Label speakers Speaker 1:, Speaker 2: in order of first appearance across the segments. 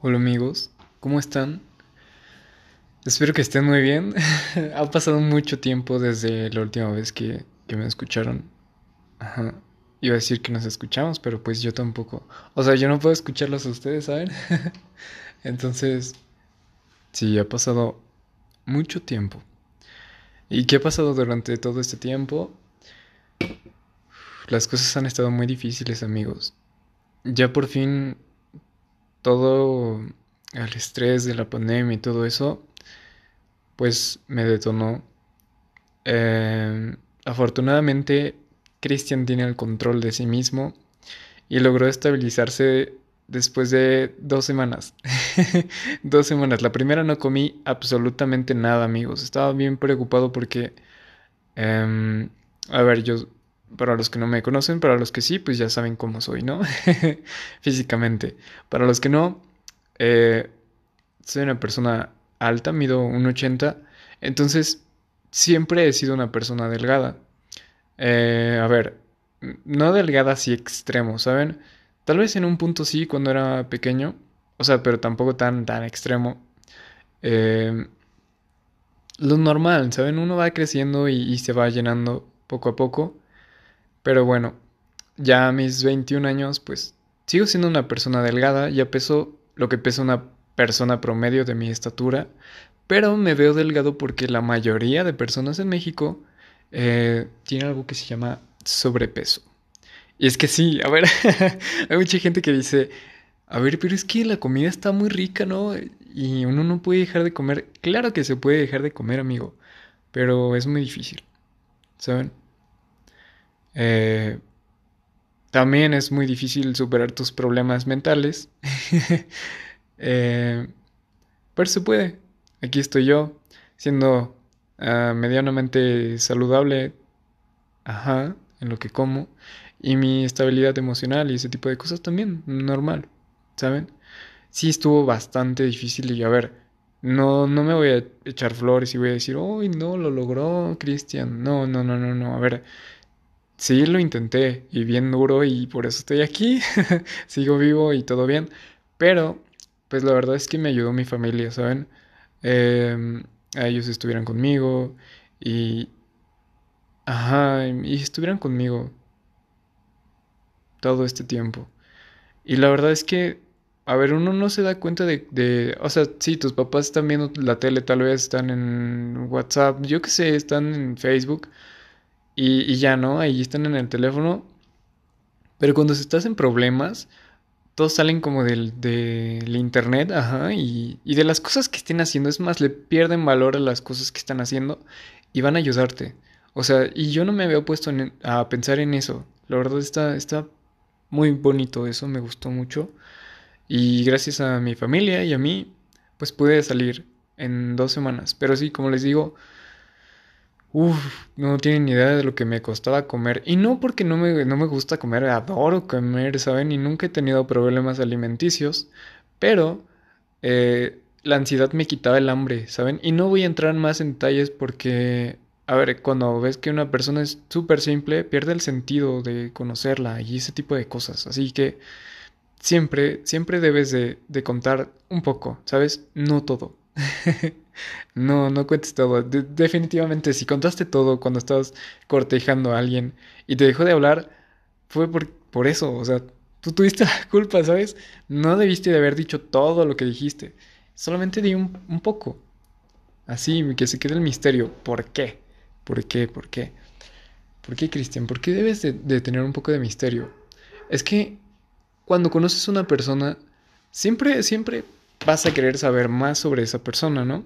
Speaker 1: Hola amigos, ¿cómo están? Espero que estén muy bien. ha pasado mucho tiempo desde la última vez que, me escucharon. Ajá. Iba a decir que nos escuchamos, pero pues yo tampoco. O sea, yo no puedo escucharlos a ustedes, ¿saben? Entonces, sí, ha pasado mucho tiempo. ¿Y qué ha pasado durante todo este tiempo? Las cosas han estado muy difíciles, amigos. Ya por fin todo el estrés de la pandemia y todo eso, pues me detonó. Em, afortunadamente, Christian tiene el control de sí mismo y logró estabilizarse después de dos semanas. dos semanas. La primera no comí absolutamente nada, amigos. Estaba bien preocupado porque... Em, a ver, yo... Para los que no me conocen, para los que sí, pues ya saben cómo soy, ¿no? Físicamente. Para los que no, eh, soy una persona alta, mido 1,80. Entonces, siempre he sido una persona delgada. Eh, a ver, no delgada así extremo, ¿saben? Tal vez en un punto sí cuando era pequeño, o sea, pero tampoco tan, tan extremo. Eh, lo normal, ¿saben? Uno va creciendo y, se va llenando poco a poco. Pero bueno, ya a mis 21 años, pues sigo siendo una persona delgada, ya peso lo que pesa una persona promedio de mi estatura, pero me veo delgado porque la mayoría de personas en México eh, tiene algo que se llama sobrepeso. Y es que sí, a ver, hay mucha gente que dice, a ver, pero es que la comida está muy rica, ¿no? Y uno no puede dejar de comer. Claro que se puede dejar de comer, amigo, pero es muy difícil, ¿saben? Eh, también es muy difícil superar tus problemas mentales. eh, pero se puede. Aquí estoy yo, siendo ah, medianamente saludable, ajá, en lo que como. Y mi estabilidad emocional y ese tipo de cosas también, normal, ¿saben? Sí estuvo bastante difícil y a ver, no, no me voy a echar flores y voy a decir, uy, no, lo logró Cristian. No, no, no, no, no. A ver, sí lo intenté y bien duro y por eso estoy aquí. Sigo vivo y todo bien. Pero, pues la verdad es que me ayudó mi familia, ¿saben? Eh, ellos estuvieran conmigo y... Ajá, y estuvieran conmigo todo este tiempo. Y la verdad es que, a ver, uno no se da cuenta de, de, o sea, sí, tus papás están viendo la tele, tal vez están en WhatsApp, yo qué sé, están en Facebook y, ya, ¿no? Ahí están en el teléfono. Pero cuando estás en problemas, todos salen como del, del internet, ajá, y, y, de las cosas que estén haciendo. Es más, le pierden valor a las cosas que están haciendo y van a ayudarte. O sea, y yo no me había puesto a pensar en eso. La verdad está, está muy bonito eso, me gustó mucho. Y gracias a mi familia y a mí, pues pude salir en dos semanas. Pero sí, como les digo, uff, no tienen ni idea de lo que me costaba comer. Y no porque no me, no me gusta comer, adoro comer, ¿saben? Y nunca he tenido problemas alimenticios. Pero eh, la ansiedad me quitaba el hambre, ¿saben? Y no voy a entrar más en detalles porque a ver, cuando ves que una persona es súper simple, pierde el sentido de conocerla y ese tipo de cosas. Así que siempre, siempre debes de, contar un poco, ¿sabes? No todo. no, no cuentes todo. definitivamente, si contaste todo cuando estabas cortejando a alguien y te dejó de hablar, fue por, por eso. O sea, tú tuviste la culpa, ¿sabes? No debiste de haber dicho todo lo que dijiste. Solamente di un, poco. Así, que se quede el misterio. ¿Por qué? ¿Por qué? ¿Por qué? ¿Por qué, Cristian? ¿Por qué debes de, tener un poco de misterio? Es que cuando conoces a una persona, siempre, siempre vas a querer saber más sobre esa persona, ¿no?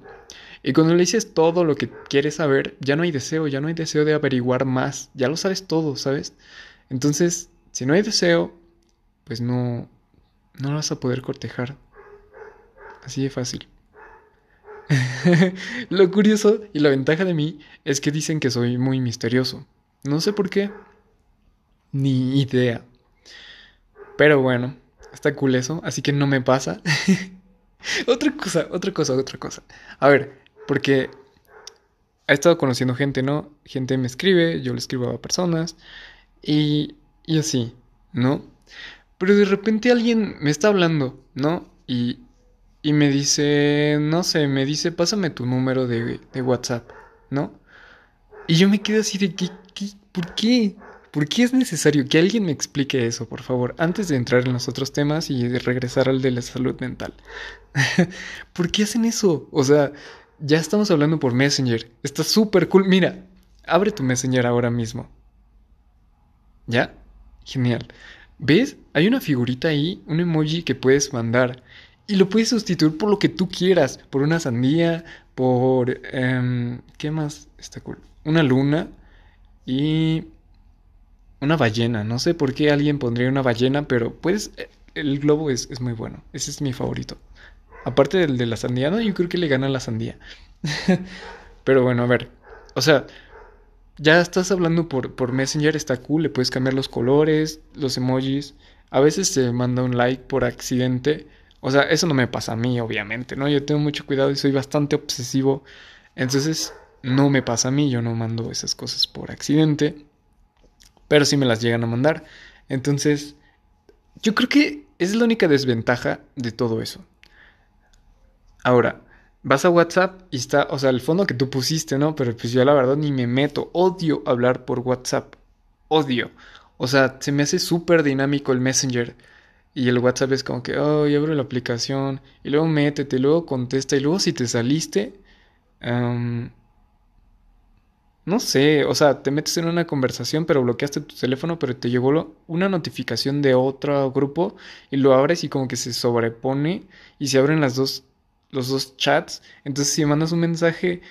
Speaker 1: Y cuando le dices todo lo que quieres saber, ya no hay deseo, ya no hay deseo de averiguar más, ya lo sabes todo, ¿sabes? Entonces, si no hay deseo, pues no, no vas a poder cortejar. Así de fácil. Lo curioso y la ventaja de mí es que dicen que soy muy misterioso. No sé por qué. Ni idea. Pero bueno, está cool eso, así que no me pasa. otra cosa, otra cosa, otra cosa. A ver, porque he estado conociendo gente, ¿no? Gente me escribe, yo le escribo a personas y, y así, ¿no? Pero de repente alguien me está hablando, ¿no? Y y me dice, no sé, me dice, pásame tu número de, de WhatsApp, ¿no? Y yo me quedo así de, ¿qué, qué, ¿por qué? ¿Por qué es necesario que alguien me explique eso, por favor, antes de entrar en los otros temas y de regresar al de la salud mental? ¿Por qué hacen eso? O sea, ya estamos hablando por Messenger. Está súper cool. Mira, abre tu Messenger ahora mismo. ¿Ya? Genial. ¿Ves? Hay una figurita ahí, un emoji que puedes mandar. Y lo puedes sustituir por lo que tú quieras. Por una sandía, por... Em, ¿Qué más está cool? Una luna y... Una ballena. No sé por qué alguien pondría una ballena, pero puedes... Eh, el globo es, es muy bueno. Ese es mi favorito. Aparte del de la sandía, no, yo creo que le gana la sandía. pero bueno, a ver. O sea, ya estás hablando por, por Messenger, está cool, le puedes cambiar los colores, los emojis. A veces se manda un like por accidente. O sea, eso no me pasa a mí, obviamente, ¿no? Yo tengo mucho cuidado y soy bastante obsesivo. Entonces, no me pasa a mí, yo no mando esas cosas por accidente. Pero sí me las llegan a mandar. Entonces, yo creo que es la única desventaja de todo eso. Ahora, vas a WhatsApp y está, o sea, el fondo que tú pusiste, ¿no? Pero pues yo la verdad ni me meto. Odio hablar por WhatsApp. Odio. O sea, se me hace súper dinámico el Messenger. Y el WhatsApp es como que, oh, y abro la aplicación. Y luego métete, luego contesta. Y luego si te saliste... no sé, o sea, te metes en una conversación, pero bloqueaste tu teléfono, pero te llegó una notificación de otro grupo y lo abres y como que se sobrepone y se abren las dos los dos chats. Entonces, si mandas un mensaje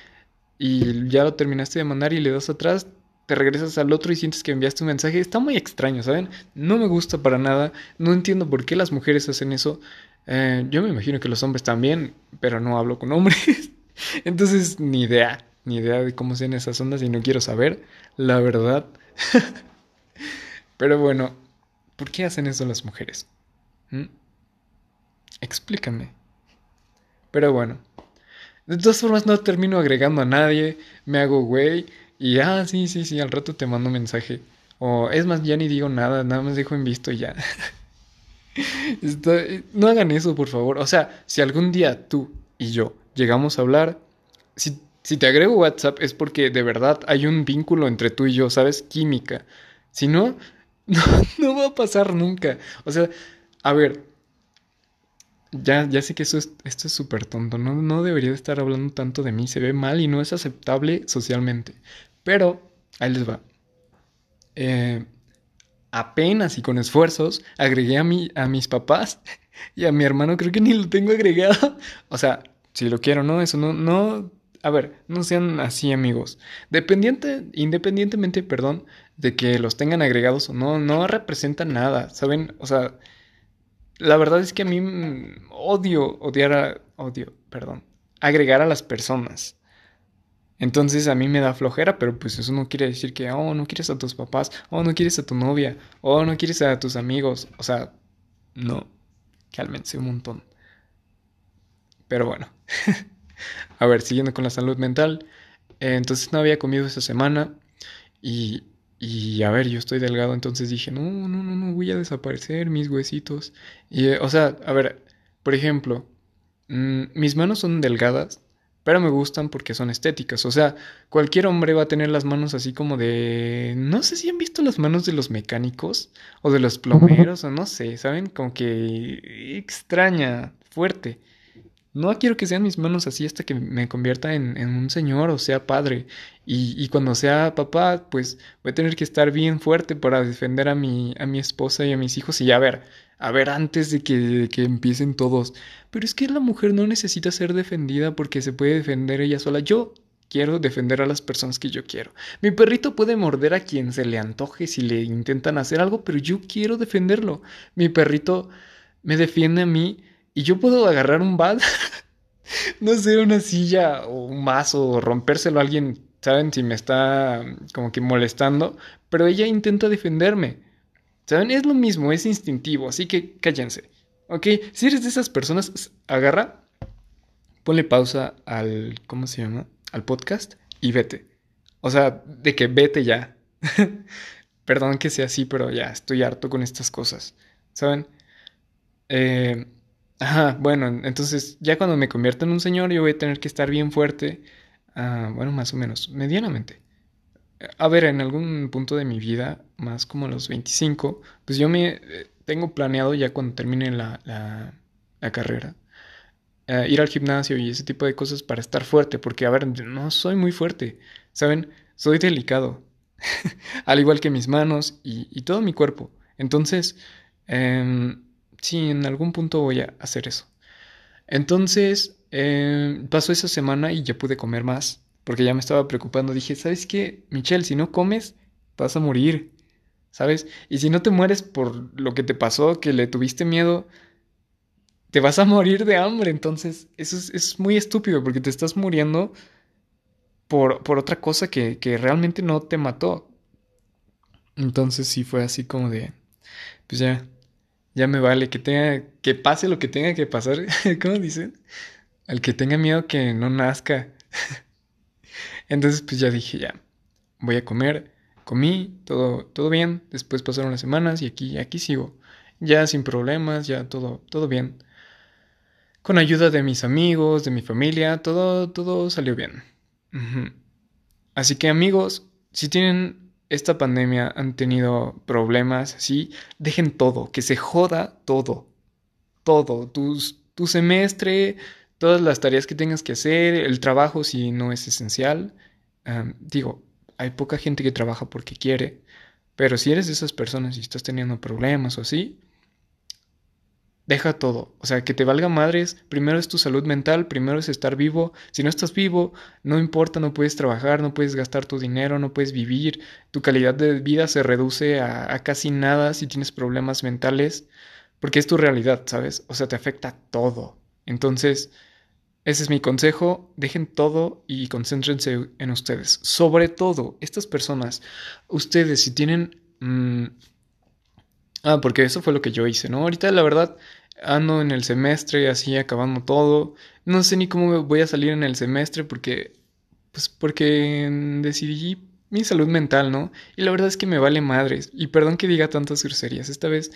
Speaker 1: y ya lo terminaste de mandar y le das atrás, te regresas al otro y sientes que enviaste un mensaje. Está muy extraño, ¿saben? No me gusta para nada. No entiendo por qué las mujeres hacen eso. Eh, yo me imagino que los hombres también, pero no hablo con hombres. Entonces, ni idea. Ni idea de cómo sean esas ondas y no quiero saber, la verdad. pero bueno, ¿por qué hacen eso las mujeres? ¿Mm? Explícame. Pero bueno. De todas formas no termino agregando a nadie, me hago güey y ah, sí, sí, sí, al rato te mando un mensaje. O es más, ya ni digo nada, nada más dejo en visto y ya. no hagan eso, por favor. O sea, si algún día tú y yo llegamos a hablar, si, si te agrego WhatsApp es porque de verdad hay un vínculo entre tú y yo, ¿sabes? Química. Si no, no, no va a pasar nunca. O sea, a ver, ya, ya sé que eso es, esto es súper tonto, no, no debería de estar hablando tanto de mí, se ve mal y no es aceptable socialmente. Pero, ahí les va. Eh, apenas y con esfuerzos agregué a, mi, a mis papás y a mi hermano creo que ni lo tengo agregado. O sea, si lo quiero, ¿no? Eso no, no, a ver, no sean así amigos. Dependiente, independientemente, perdón, de que los tengan agregados o no, no representa nada, ¿saben? O sea, la verdad es que a mí odio, odiar a, odio, perdón, agregar a las personas. Entonces a mí me da flojera, pero pues eso no quiere decir que, oh, no quieres a tus papás, oh, no quieres a tu novia, oh, no quieres a tus amigos. O sea, no, cálmense un montón. Pero bueno, a ver, siguiendo con la salud mental. Eh, entonces no había comido esa semana y y a ver, yo estoy delgado, entonces dije, no, no, no, no, voy a desaparecer mis huesitos. Y, eh, o sea, a ver, por ejemplo, mm, mis manos son delgadas, pero me gustan porque son estéticas. O sea, cualquier hombre va a tener las manos así como de... No sé si han visto las manos de los mecánicos o de los plomeros o no sé, ¿saben? Como que extraña, fuerte. No quiero que sean mis manos así hasta que me convierta en, un señor o sea padre. Y, cuando sea papá, pues voy a tener que estar bien fuerte para defender a mi, esposa y a mis hijos. Y a ver, a ver, antes de que empiecen todos. Pero es que la mujer no necesita ser defendida porque se puede defender ella sola. Yo quiero defender a las personas que yo quiero. Mi perrito puede morder a quien se le antoje si le intentan hacer algo, pero yo quiero defenderlo. Mi perrito me defiende a mí y yo puedo agarrar un bat, no sé, una silla o un vaso o rompérselo a alguien, ¿saben? Si me está como que molestando, pero ella intenta defenderme. ¿Saben? Es lo mismo, es instintivo, así que cállense. ¿Ok? Si eres de esas personas, agarra, ponle pausa al, ¿cómo se llama? Al podcast y vete. O sea, de que vete ya. Perdón que sea así, pero ya estoy harto con estas cosas. ¿Saben? Eh, Ajá, bueno, entonces ya cuando me convierta en un señor yo voy a tener que estar bien fuerte, ah, bueno, más o menos, medianamente. A ver, en algún punto de mi vida, más como los 25, pues yo me eh, tengo planeado ya cuando termine la, la, carrera, eh, ir al gimnasio y ese tipo de cosas para estar fuerte, porque, a ver, no soy muy fuerte, ¿saben? Soy delicado, al igual que mis manos y, y todo mi cuerpo. Entonces, eh, sí, en algún punto voy a hacer eso. Entonces, eh, pasó esa semana y ya pude comer más, porque ya me estaba preocupando. Dije, ¿sabes qué, Michelle? Si no comes, vas a morir, ¿sabes? Y si no te mueres por lo que te pasó, que le tuviste miedo, te vas a morir de hambre. Entonces, eso es, muy estúpido, porque te estás muriendo por, otra cosa que, que realmente no te mató. Entonces sí fue así como de, pues ya, ya me vale, que tenga, que pase lo que tenga que pasar, ¿cómo dicen? Al que tenga miedo que no nazca. Entonces, pues ya dije, ya, voy a comer, comí, todo, todo bien, después pasaron las semanas y aquí, aquí sigo, ya sin problemas, ya todo, todo bien. Con ayuda de mis amigos, de mi familia, todo, todo salió bien. Así que amigos, si tienen esta pandemia han tenido problemas, ¿sí? Dejen todo, que se joda todo. Todo. tu semestre, todas las tareas que tengas que hacer, el trabajo si no es esencial. digo, hay poca gente que trabaja porque quiere, pero si eres de esas personas y estás teniendo problemas o así, deja todo. O sea, que te valga madres. Primero es tu salud mental, primero es estar vivo. Si no estás vivo, no importa, no puedes trabajar, no puedes gastar tu dinero, no puedes vivir. Tu calidad de vida se reduce a, casi nada si tienes problemas mentales, porque es tu realidad, ¿sabes? O sea, te afecta todo. Entonces, ese es mi consejo. Dejen todo y concéntrense en ustedes. Sobre todo, estas personas, ustedes, si tienen... Mm, ah, porque eso fue lo que yo hice, ¿no? Ahorita la verdad ando en el semestre así acabando todo. No sé ni cómo voy a salir en el semestre porque, pues porque decidí mi salud mental, ¿no? Y la verdad es que me vale madres. Y perdón que diga tantas groserías. Esta vez,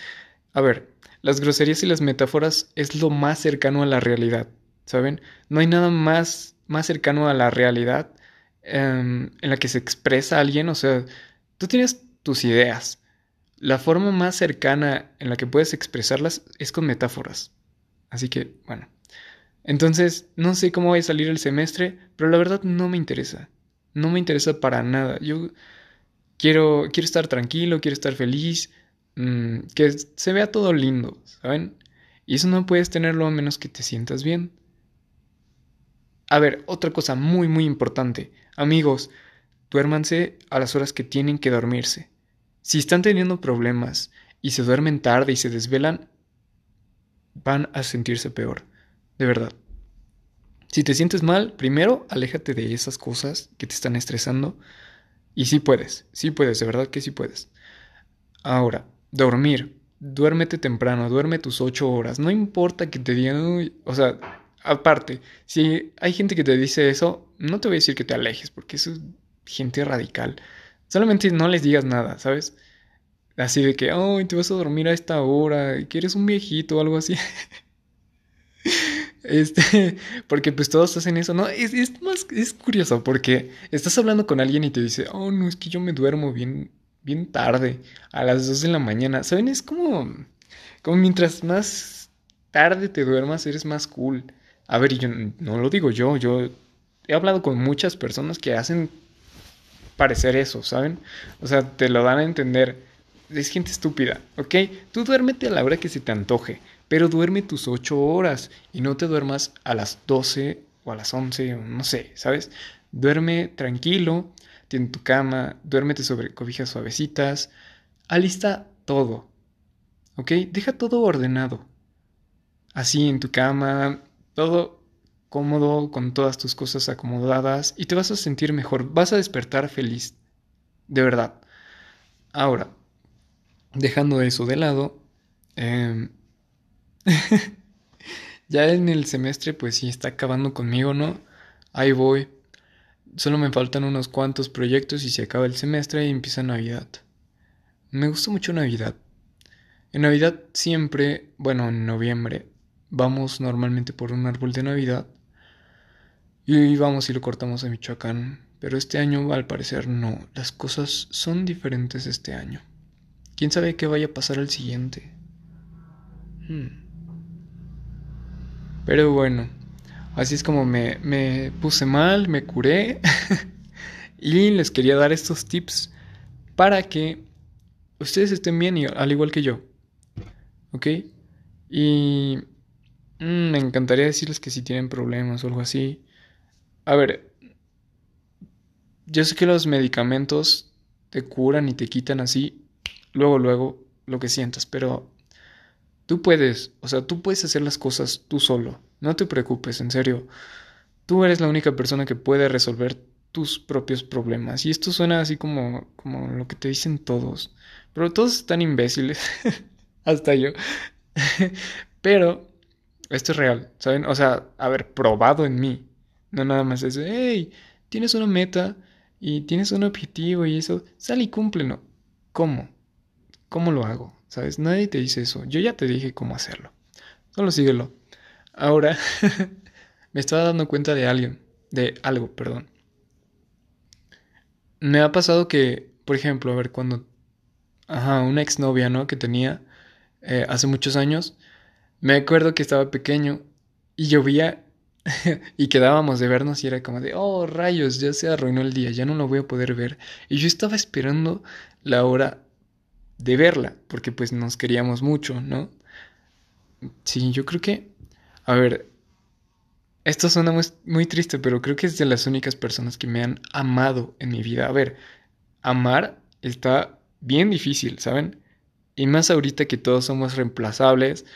Speaker 1: a ver, las groserías y las metáforas es lo más cercano a la realidad, ¿saben? No hay nada más, más cercano a la realidad em, en la que se expresa alguien. O sea, tú tienes tus ideas la forma más cercana en la que puedes expresarlas es con metáforas. Así que, bueno. Entonces, no sé cómo va a salir el semestre, pero la verdad no me interesa. No me interesa para nada. Yo quiero, quiero estar tranquilo, quiero estar feliz, mm, que se vea todo lindo, ¿saben? Y eso no puedes tenerlo a menos que te sientas bien. A ver, otra cosa muy, muy importante. Amigos, duérmanse a las horas que tienen que dormirse. Si están teniendo problemas y se duermen tarde y se desvelan, van a sentirse peor, de verdad. Si te sientes mal, primero aléjate de esas cosas que te están estresando. Y sí puedes, sí puedes, de verdad que sí puedes. Ahora, dormir. Duérmete temprano, duerme tus ocho horas. No importa que te digan, o sea, aparte, si hay gente que te dice eso, no te voy a decir que te alejes, porque eso es gente radical. Solamente no les digas nada, ¿sabes? Así de que, oh, te vas a dormir a esta hora, que eres un viejito o algo así. Este, porque pues todos hacen eso, ¿no? Es, es, más, es curioso porque estás hablando con alguien y te dice, oh, no, es que yo me duermo bien, bien tarde, a las 2 de la mañana. ¿Saben? Es como, como mientras más tarde te duermas, eres más cool. A ver, yo no lo digo yo, yo he hablado con muchas personas que hacen parecer eso, ¿saben? O sea, te lo dan a entender. Es gente estúpida, ¿ok? Tú duérmete a la hora que se te antoje, pero duerme tus 8 horas y no te duermas a las 12 o a las 11, o no sé, ¿sabes? Duerme tranquilo, tiene tu cama, duérmete sobre cobijas suavecitas, alista todo, ¿ok? Deja todo ordenado. Así en tu cama, todo cómodo, con todas tus cosas acomodadas y te vas a sentir mejor, vas a despertar feliz, de verdad. Ahora, dejando eso de lado, em, ya en el semestre pues sí está acabando conmigo, ¿no? Ahí voy. Solo me faltan unos cuantos proyectos y se acaba el semestre y empieza Navidad. Me gusta mucho Navidad. En Navidad siempre, bueno, en noviembre, vamos normalmente por un árbol de Navidad y vamos y lo cortamos a Michoacán. Pero este año al parecer no, las cosas son diferentes este año. ¿Quién sabe qué vaya a pasar al siguiente? Hmm. Pero bueno, así es como me, me puse mal, me curé y les quería dar estos tips para que ustedes estén bien, al igual que yo. ¿Ok? Y mm, me encantaría decirles que si tienen problemas o algo así. A ver, yo sé que los medicamentos te curan y te quitan así, luego, luego, lo que sientas, pero tú puedes, o sea, tú puedes hacer las cosas tú solo. No te preocupes, en serio. Tú eres la única persona que puede resolver tus propios problemas. Y esto suena así como, como lo que te dicen todos. Pero todos están imbéciles. Hasta yo. Pero esto es real, ¿saben? O sea, haber probado en mí. No nada más es, hey, tienes una meta y tienes un objetivo y eso, sal y cúmplelo. ¿Cómo? ¿Cómo lo hago? ¿Sabes? Nadie te dice eso. Yo ya te dije cómo hacerlo. Solo síguelo. Ahora me estaba dando cuenta de alguien, de algo, perdón me ha pasado que, por ejemplo, a ver, cuando, ajá, una exnovia, ¿no? Que tenía eh, hace muchos años, me acuerdo que estaba pequeño y llovía y quedábamos de vernos y era como de, oh, rayos, ya se arruinó el día, ya no lo voy a poder ver. Y yo estaba esperando la hora de verla, porque pues nos queríamos mucho, ¿no? Sí, yo creo que, a ver, esto suena muy, triste, pero creo que es de las únicas personas que me han amado en mi vida. A ver, amar está bien difícil, ¿saben? Y más ahorita que todos somos reemplazables.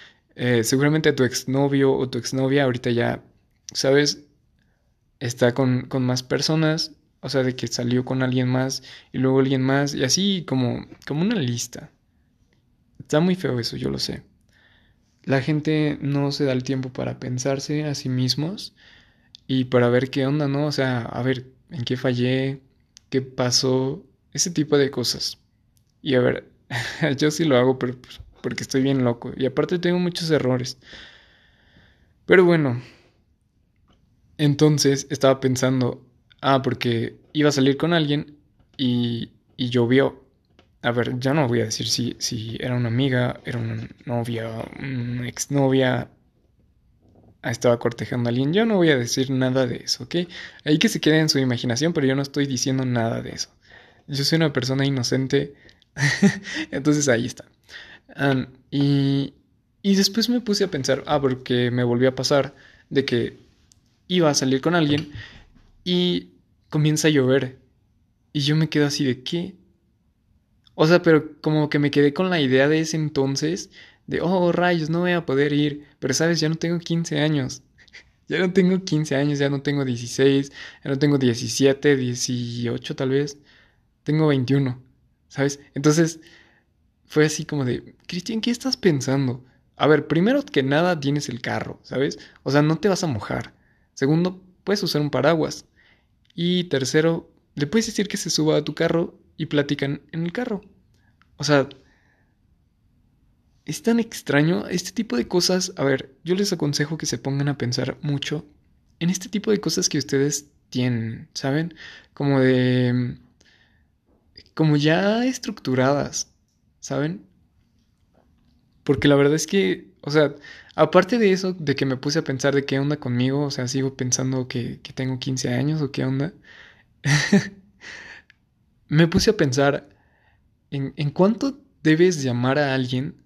Speaker 1: Eh, seguramente tu exnovio o tu exnovia ahorita ya, ¿sabes? Está con, con más personas. O sea, de que salió con alguien más y luego alguien más. Y así como, como una lista. Está muy feo eso, yo lo sé la gente no se da el tiempo para pensarse a sí mismos y para ver qué onda, ¿no? O sea, a ver, en qué fallé, qué pasó, ese tipo de cosas. Y a ver, yo sí lo hago, pero pues, porque estoy bien loco. Y aparte tengo muchos errores. Pero bueno, entonces estaba pensando, ah, porque iba a salir con alguien y, y llovió a ver, ya no voy a decir si, si era una amiga, era una novia, una exnovia, estaba cortejando a alguien. Yo no voy a decir nada de eso, ¿ok? Ahí que se quede en su imaginación, pero yo no estoy diciendo nada de eso. Yo soy una persona inocente, entonces ahí está. Y, y después me puse a pensar, ah, porque me volvió a pasar de que iba a salir con alguien y comienza a llover. Y yo me quedo así de, ¿qué? O sea, pero como que me quedé con la idea de ese entonces, de, oh, rayos, no voy a poder ir, pero sabes, ya no tengo 15 años. ya no tengo 15 años, ya no tengo 16, ya no tengo 17, 18 tal vez. Tengo 21, ¿sabes? Entonces, fue así como de, Cristian, ¿qué estás pensando? A ver, primero que nada tienes el carro, ¿sabes? O sea, no te vas a mojar. Segundo, puedes usar un paraguas. Y tercero, le puedes decir que se suba a tu carro y platican en el carro. O sea, es tan extraño este tipo de cosas. A ver, yo les aconsejo que se pongan a pensar mucho en este tipo de cosas que ustedes tienen, ¿saben? Como de... como ya estructuradas, ¿saben? Porque la verdad es que, o sea, aparte de eso, de que me puse a pensar de qué onda conmigo, o sea, sigo pensando que, que tengo 15 años o qué onda. me puse a pensar en, en cuánto debes llamar a alguien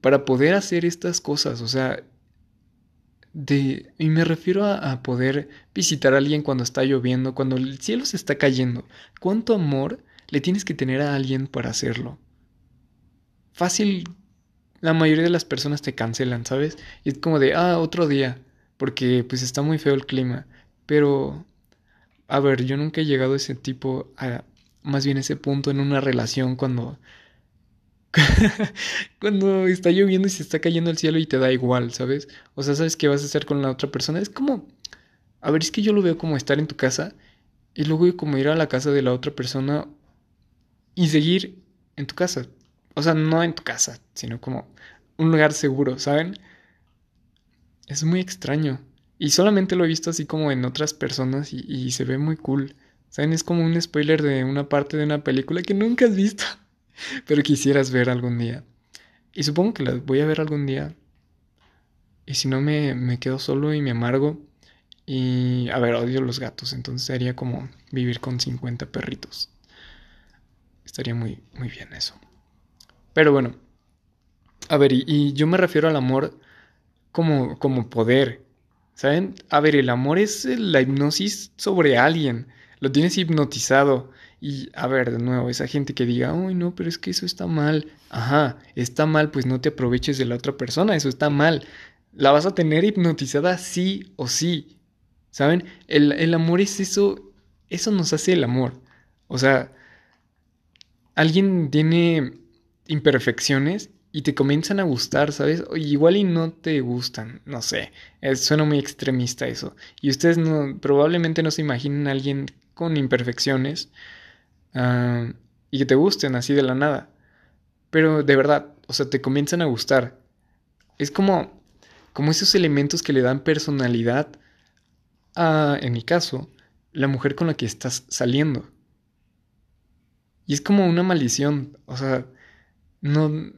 Speaker 1: para poder hacer estas cosas. O sea, de, y me refiero a, poder visitar a alguien cuando está lloviendo, cuando el cielo se está cayendo. ¿Cuánto amor le tienes que tener a alguien para hacerlo? Fácil, la mayoría de las personas te cancelan, ¿sabes? Y es como de, ah, otro día, porque pues está muy feo el clima. Pero, a ver, yo nunca he llegado a ese tipo, a, más bien ese punto en una relación cuando cuando está lloviendo y se está cayendo el cielo y te da igual, ¿sabes? O sea, sabes qué vas a hacer con la otra persona. Es como, a ver, es que yo lo veo como estar en tu casa y luego como ir a la casa de la otra persona y seguir en tu casa. O sea, no en tu casa, sino como un lugar seguro, ¿saben? es muy extraño. Y solamente lo he visto así como en otras personas y, se ve muy cool. ¿Saben? Es como un spoiler de una parte de una película que nunca has visto, pero quisieras ver algún día. Y supongo que la voy a ver algún día. Y si no, me, me quedo solo y me amargo. Y, a ver, odio los gatos, entonces sería como vivir con 50 perritos. Estaría muy, muy bien eso. Pero bueno, a ver, y, yo me refiero al amor como, como poder. ¿Saben? A ver, el amor es la hipnosis sobre alguien. Lo tienes hipnotizado. Y a ver, de nuevo, esa gente que diga, uy, no, pero es que eso está mal. Ajá, está mal, pues no te aproveches de la otra persona, eso está mal. La vas a tener hipnotizada sí o sí. ¿Saben? El, el amor es eso, eso nos hace el amor. O sea, alguien tiene imperfecciones y te comienzan a gustar, ¿sabes? igual y no te gustan, no sé, suena muy extremista eso. Y ustedes probablemente no se imaginen a alguien con imperfecciones ah, y que te gusten así de la nada. Pero de verdad, o sea, te comienzan a gustar. Es como, como esos elementos que le dan personalidad a, en mi caso, la mujer con la que estás saliendo. Y es como una maldición, o sea, no,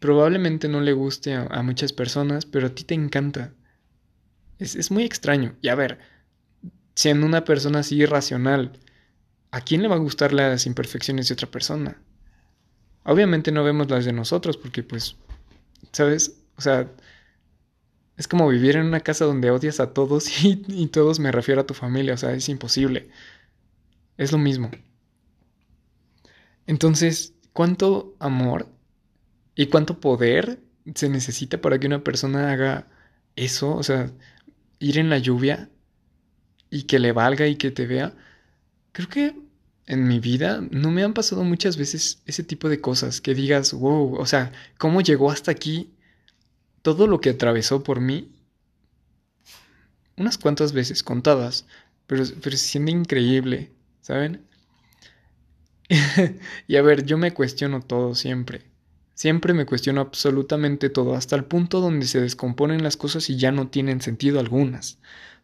Speaker 1: probablemente no le guste a, muchas personas, pero a ti te encanta. Es, es, muy extraño. Y a ver, siendo una persona así irracional, ¿a quién le va a gustar las imperfecciones de otra persona? Obviamente no vemos las de nosotros porque pues, ¿sabes? O sea, es como vivir en una casa donde odias a todos y, y todos me refiero a tu familia, o sea, es imposible. Es lo mismo. Entonces, ¿cuánto amor y cuánto poder se necesita para que una persona haga eso? O sea, ir en la lluvia y que le valga y que te vea. Creo que en mi vida no me han pasado muchas veces ese tipo de cosas que digas, wow, o sea, ¿cómo llegó hasta aquí? Todo lo que atravesó por mí. Unas cuantas veces, contadas, pero, se siente increíble, ¿saben? y a ver, yo me cuestiono todo siempre. Siempre me cuestiono absolutamente todo, hasta el punto donde se descomponen las cosas y ya no tienen sentido algunas.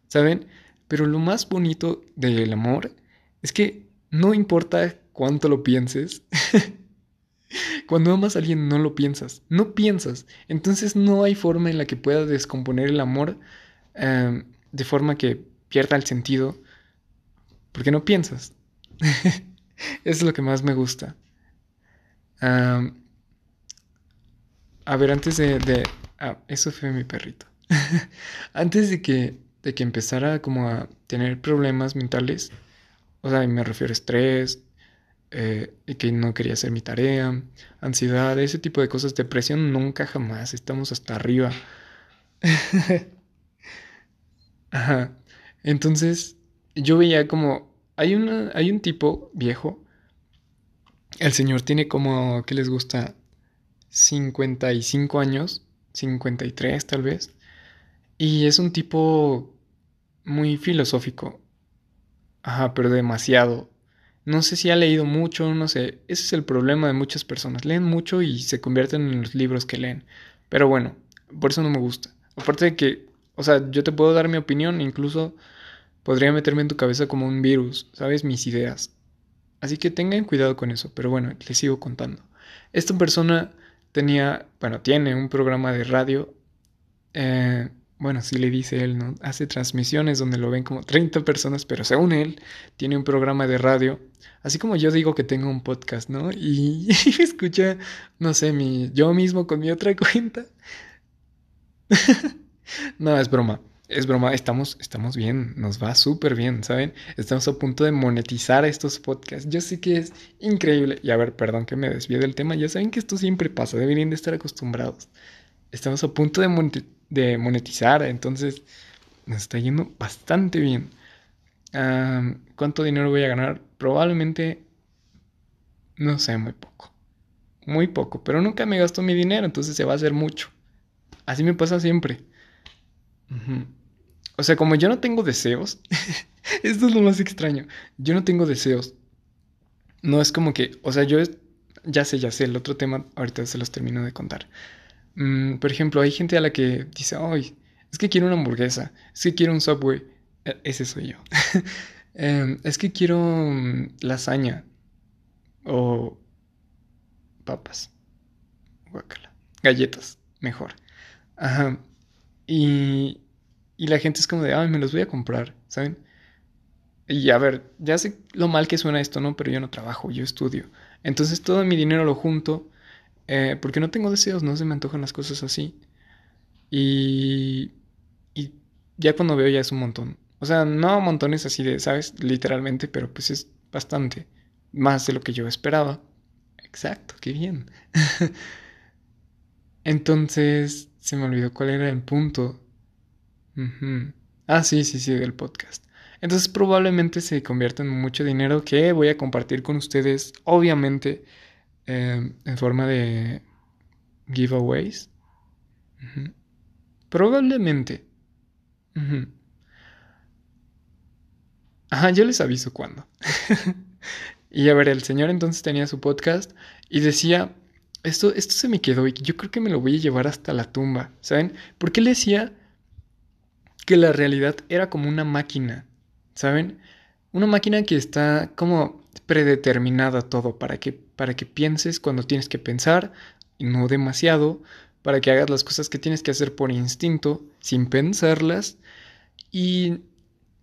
Speaker 1: ¿Saben? Pero lo más bonito del amor es que no importa cuánto lo pienses. Cuando amas a alguien no lo piensas, no piensas. Entonces no hay forma en la que puedas descomponer el amor em, de forma que pierda el sentido, porque no piensas. es lo que más me gusta. a ver, antes de... ah, eso fue mi perrito. antes de que, de que empezara como a tener problemas mentales, o sea, me refiero a estrés, eh, y que no quería hacer mi tarea, ansiedad, ese tipo de cosas, depresión nunca jamás, estamos hasta arriba. Ajá. Entonces, yo veía como hay, hay un tipo viejo. El señor tiene como, ¿qué les gusta? 55 años, 53 tal vez. Y es un tipo muy filosófico. Ajá, pero demasiado. No sé si ha leído mucho, no sé. Ese es el problema de muchas personas. Leen mucho y se convierten en los libros que leen. Pero bueno, por eso no me gusta. Aparte de que, o sea, yo te puedo dar mi opinión, incluso podría meterme en tu cabeza como un virus, ¿sabes? Mis ideas. Así que tengan cuidado con eso, pero bueno, les sigo contando. Esta persona tenía, bueno, tiene un programa de radio. Eh, bueno, así le dice él, ¿no? Hace transmisiones donde lo ven como 30 personas, pero según él, tiene un programa de radio. Así como yo digo que tengo un podcast, ¿no? Y, y escucha, no sé, mi, yo mismo con mi otra cuenta. no, es broma es broma, estamos, estamos bien, nos va súper bien, ¿saben? Estamos a punto de monetizar estos podcasts. Yo sé que es increíble. Y a ver, perdón que me desvíe del tema, ya saben que esto siempre pasa, deberían de estar acostumbrados. Estamos a punto de, monetizar, entonces nos está yendo bastante bien. ¿Cuánto dinero voy a ganar? Probablemente, no sé, muy poco. Muy poco, pero nunca me gasto mi dinero, entonces se va a hacer mucho. Así me pasa siempre. O sea, como yo no tengo deseos, esto es lo más extraño. Yo no tengo deseos. No es como que, o sea, yo ya sé, ya sé, el otro tema ahorita se los termino de contar. Mm, por ejemplo, hay gente a la que dice, ay, es que quiero una hamburguesa, es que quiero un Subway, e, ese soy yo. Em, es que quiero mm, lasaña o papas, guacala, galletas, mejor. Ajá. Y, y la gente es como de, ay, me los voy a comprar, ¿saben? Y a ver, ya sé lo mal que suena esto, ¿no? Pero yo no trabajo, yo estudio. Entonces todo mi dinero lo junto eh, porque no tengo deseos, no se me antojan las cosas así. Y, y ya cuando veo ya es un montón. O sea, no montones así de, ¿sabes? Literalmente, pero pues es bastante. Más de lo que yo esperaba. Exacto, qué bien. Entonces, se me olvidó cuál era el punto. Ah, sí, sí, sí, del podcast. Entonces probablemente se convierta en mucho dinero que voy a compartir con ustedes, obviamente, em, en forma de giveaways. Probablemente. Ajá, yo les aviso cuándo. y a ver, el señor entonces tenía su podcast y decía, esto, esto se me quedó y yo creo que me lo voy a llevar hasta la tumba, ¿saben? Porque él decía que la realidad era como una máquina ¿saben? Una máquina que está como predeterminada todo para que, para que pienses cuando tienes que pensar, y no demasiado, para que hagas las cosas que tienes que hacer por instinto, sin pensarlas, y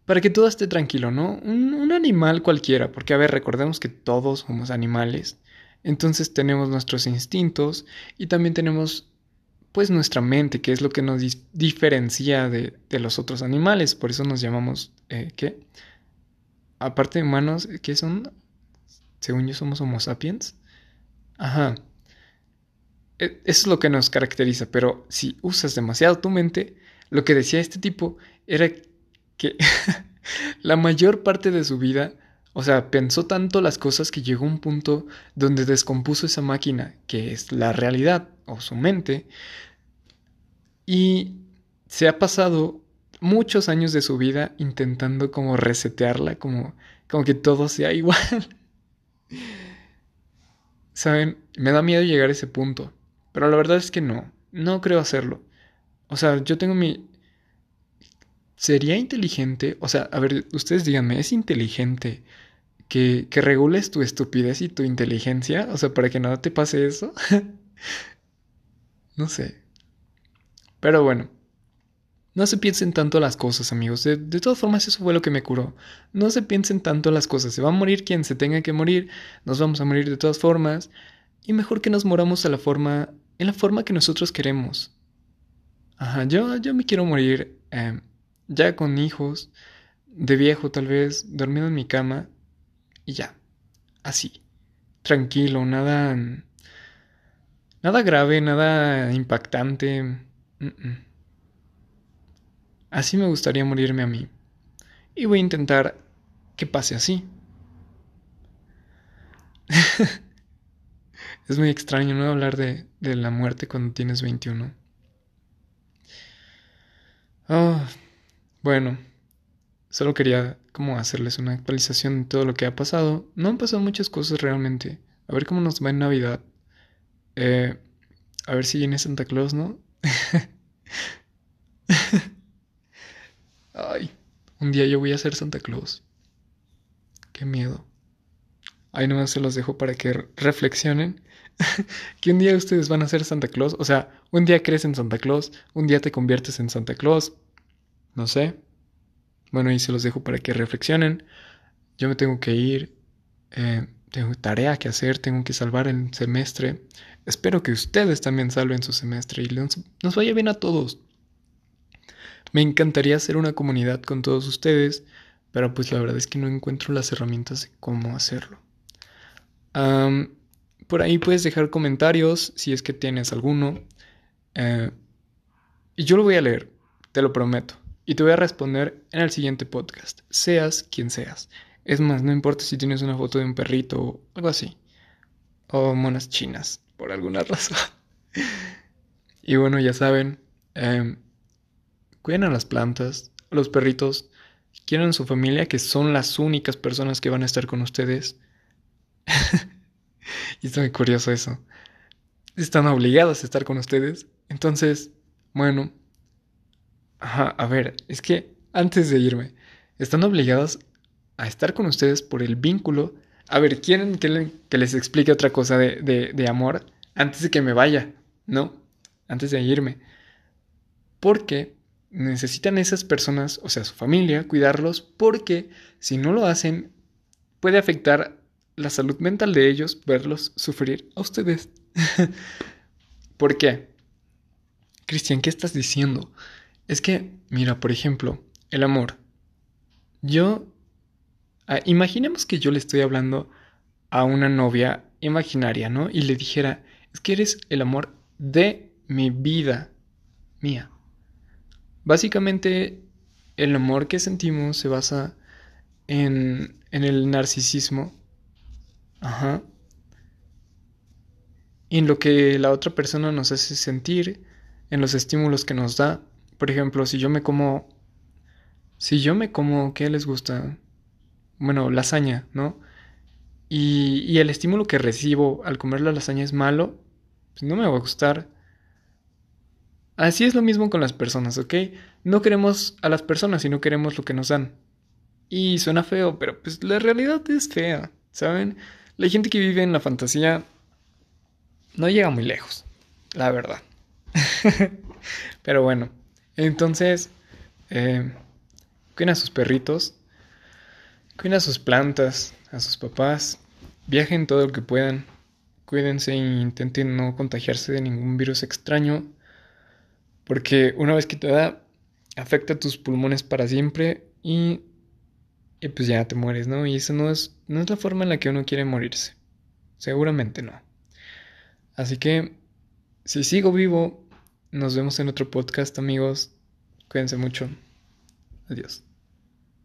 Speaker 1: para que todo esté tranquilo, ¿no? Un, un animal cualquiera, porque a ver, recordemos que todos somos animales, entonces tenemos nuestros instintos y también tenemos pues nuestra mente, que es lo que nos diferencia de, los otros animales. Por eso nos llamamos, eh, ¿qué? Aparte de humanos, ¿qué son? Según yo somos Homo sapiens. Ajá. E, eso es lo que nos caracteriza, pero si usas demasiado tu mente, lo que decía este tipo era que la mayor parte de su vida, o sea, pensó tanto las cosas que llegó a un punto donde descompuso esa máquina, que es la realidad, o su mente, y se ha pasado muchos años de su vida intentando como resetearla, como, como que todo sea igual. Saben, me da miedo llegar a ese punto, pero la verdad es que no, no creo hacerlo. O sea, yo tengo mi... ¿Sería inteligente? O sea, a ver, ustedes díganme, ¿es inteligente que, que regules tu estupidez y tu inteligencia? O sea, para que nada te pase eso. no sé. Pero bueno, no se piensen tanto las cosas, amigos. De, todas formas, eso fue lo que me curó. No se piensen tanto las cosas. Se va a morir quien se tenga que morir. Nos vamos a morir de todas formas. Y mejor que nos moramos a la forma, en la forma que nosotros queremos. Ajá, yo, yo me quiero morir em, ya con hijos, de viejo tal vez, dormido en mi cama y ya. Así. Tranquilo, nada... Nada grave, nada impactante Así me gustaría morirme a mí. Y voy a intentar que pase así. es muy extraño, ¿no? Hablar de, la muerte cuando tienes 21. Ah, bueno, solo quería como hacerles una actualización de todo lo que ha pasado. No han pasado muchas cosas realmente. A ver cómo nos va en Navidad. Eh, a ver si viene Santa Claus, ¿no? Ay, un día yo voy a ser Santa Claus. Qué miedo. Ahí nomás se los dejo para que reflexionen. que un día ustedes van a ser Santa Claus. O sea, un día crees en Santa Claus, un día te conviertes en Santa Claus. No sé. Bueno, ahí se los dejo para que reflexionen. Yo me tengo que ir. Eh, tengo tarea que hacer, tengo que salvar el semestre. Espero que ustedes también salven su semestre y nos, vaya bien a todos. Me encantaría hacer una comunidad con todos ustedes, pero pues la verdad es que no encuentro las herramientas de cómo hacerlo. por ahí puedes dejar comentarios si es que tienes alguno. Eh, y yo lo voy a leer, te lo prometo. Y te voy a responder en el siguiente podcast, seas quien seas. Es más, no importa si tienes una foto de un perrito o algo así. O monas chinas, por alguna razón. y bueno, ya saben, eh, cuiden a las plantas, a los perritos, quieren a su familia, que son las únicas personas que van a estar con ustedes. y está muy curioso eso. Están obligados a estar con ustedes. Entonces, bueno. A ver, es que antes de irme, están obligados a estar con ustedes por el vínculo. A ver, ¿quieren que, les explique otra cosa de, de amor antes de que me vaya? No, antes de irme. Porque necesitan esas personas, o sea, su familia, cuidarlos, porque si no lo hacen, puede afectar la salud mental de ellos verlos sufrir a ustedes. ¿Por qué? Cristian, ¿qué estás diciendo? Es que, mira, por ejemplo, el amor. Yo... Ah, imaginemos que yo le estoy hablando a una novia imaginaria, ¿no? Y le dijera, es que eres el amor de mi vida, mía. Básicamente, el amor que sentimos se basa en, en el narcisismo. Ajá. En lo que la otra persona nos hace sentir, en los estímulos que nos da. Por ejemplo, si yo me como... Si yo me como, ¿qué les gusta? Bueno, lasaña, ¿no? Y, el estímulo que recibo al comer la lasaña es malo, pues no me va a gustar. Así es lo mismo con las personas, ¿ok? No queremos a las personas, sino queremos lo que nos dan. Y suena feo, pero pues la realidad es fea, ¿saben? La gente que vive en la fantasía no llega muy lejos, la verdad. pero bueno, entonces, eh, cuiden a sus perritos, cuiden a sus plantas, a sus papás, viajen todo lo que puedan, cuídense e intenten no contagiarse de ningún virus extraño porque una vez que te da, afecta tus pulmones para siempre y, y pues ya te mueres, ¿no? Y eso no es, no es la forma en la que uno quiere morirse. Seguramente no. Así que, si sigo vivo, nos vemos en otro podcast, amigos. Cuídense mucho. Adiós.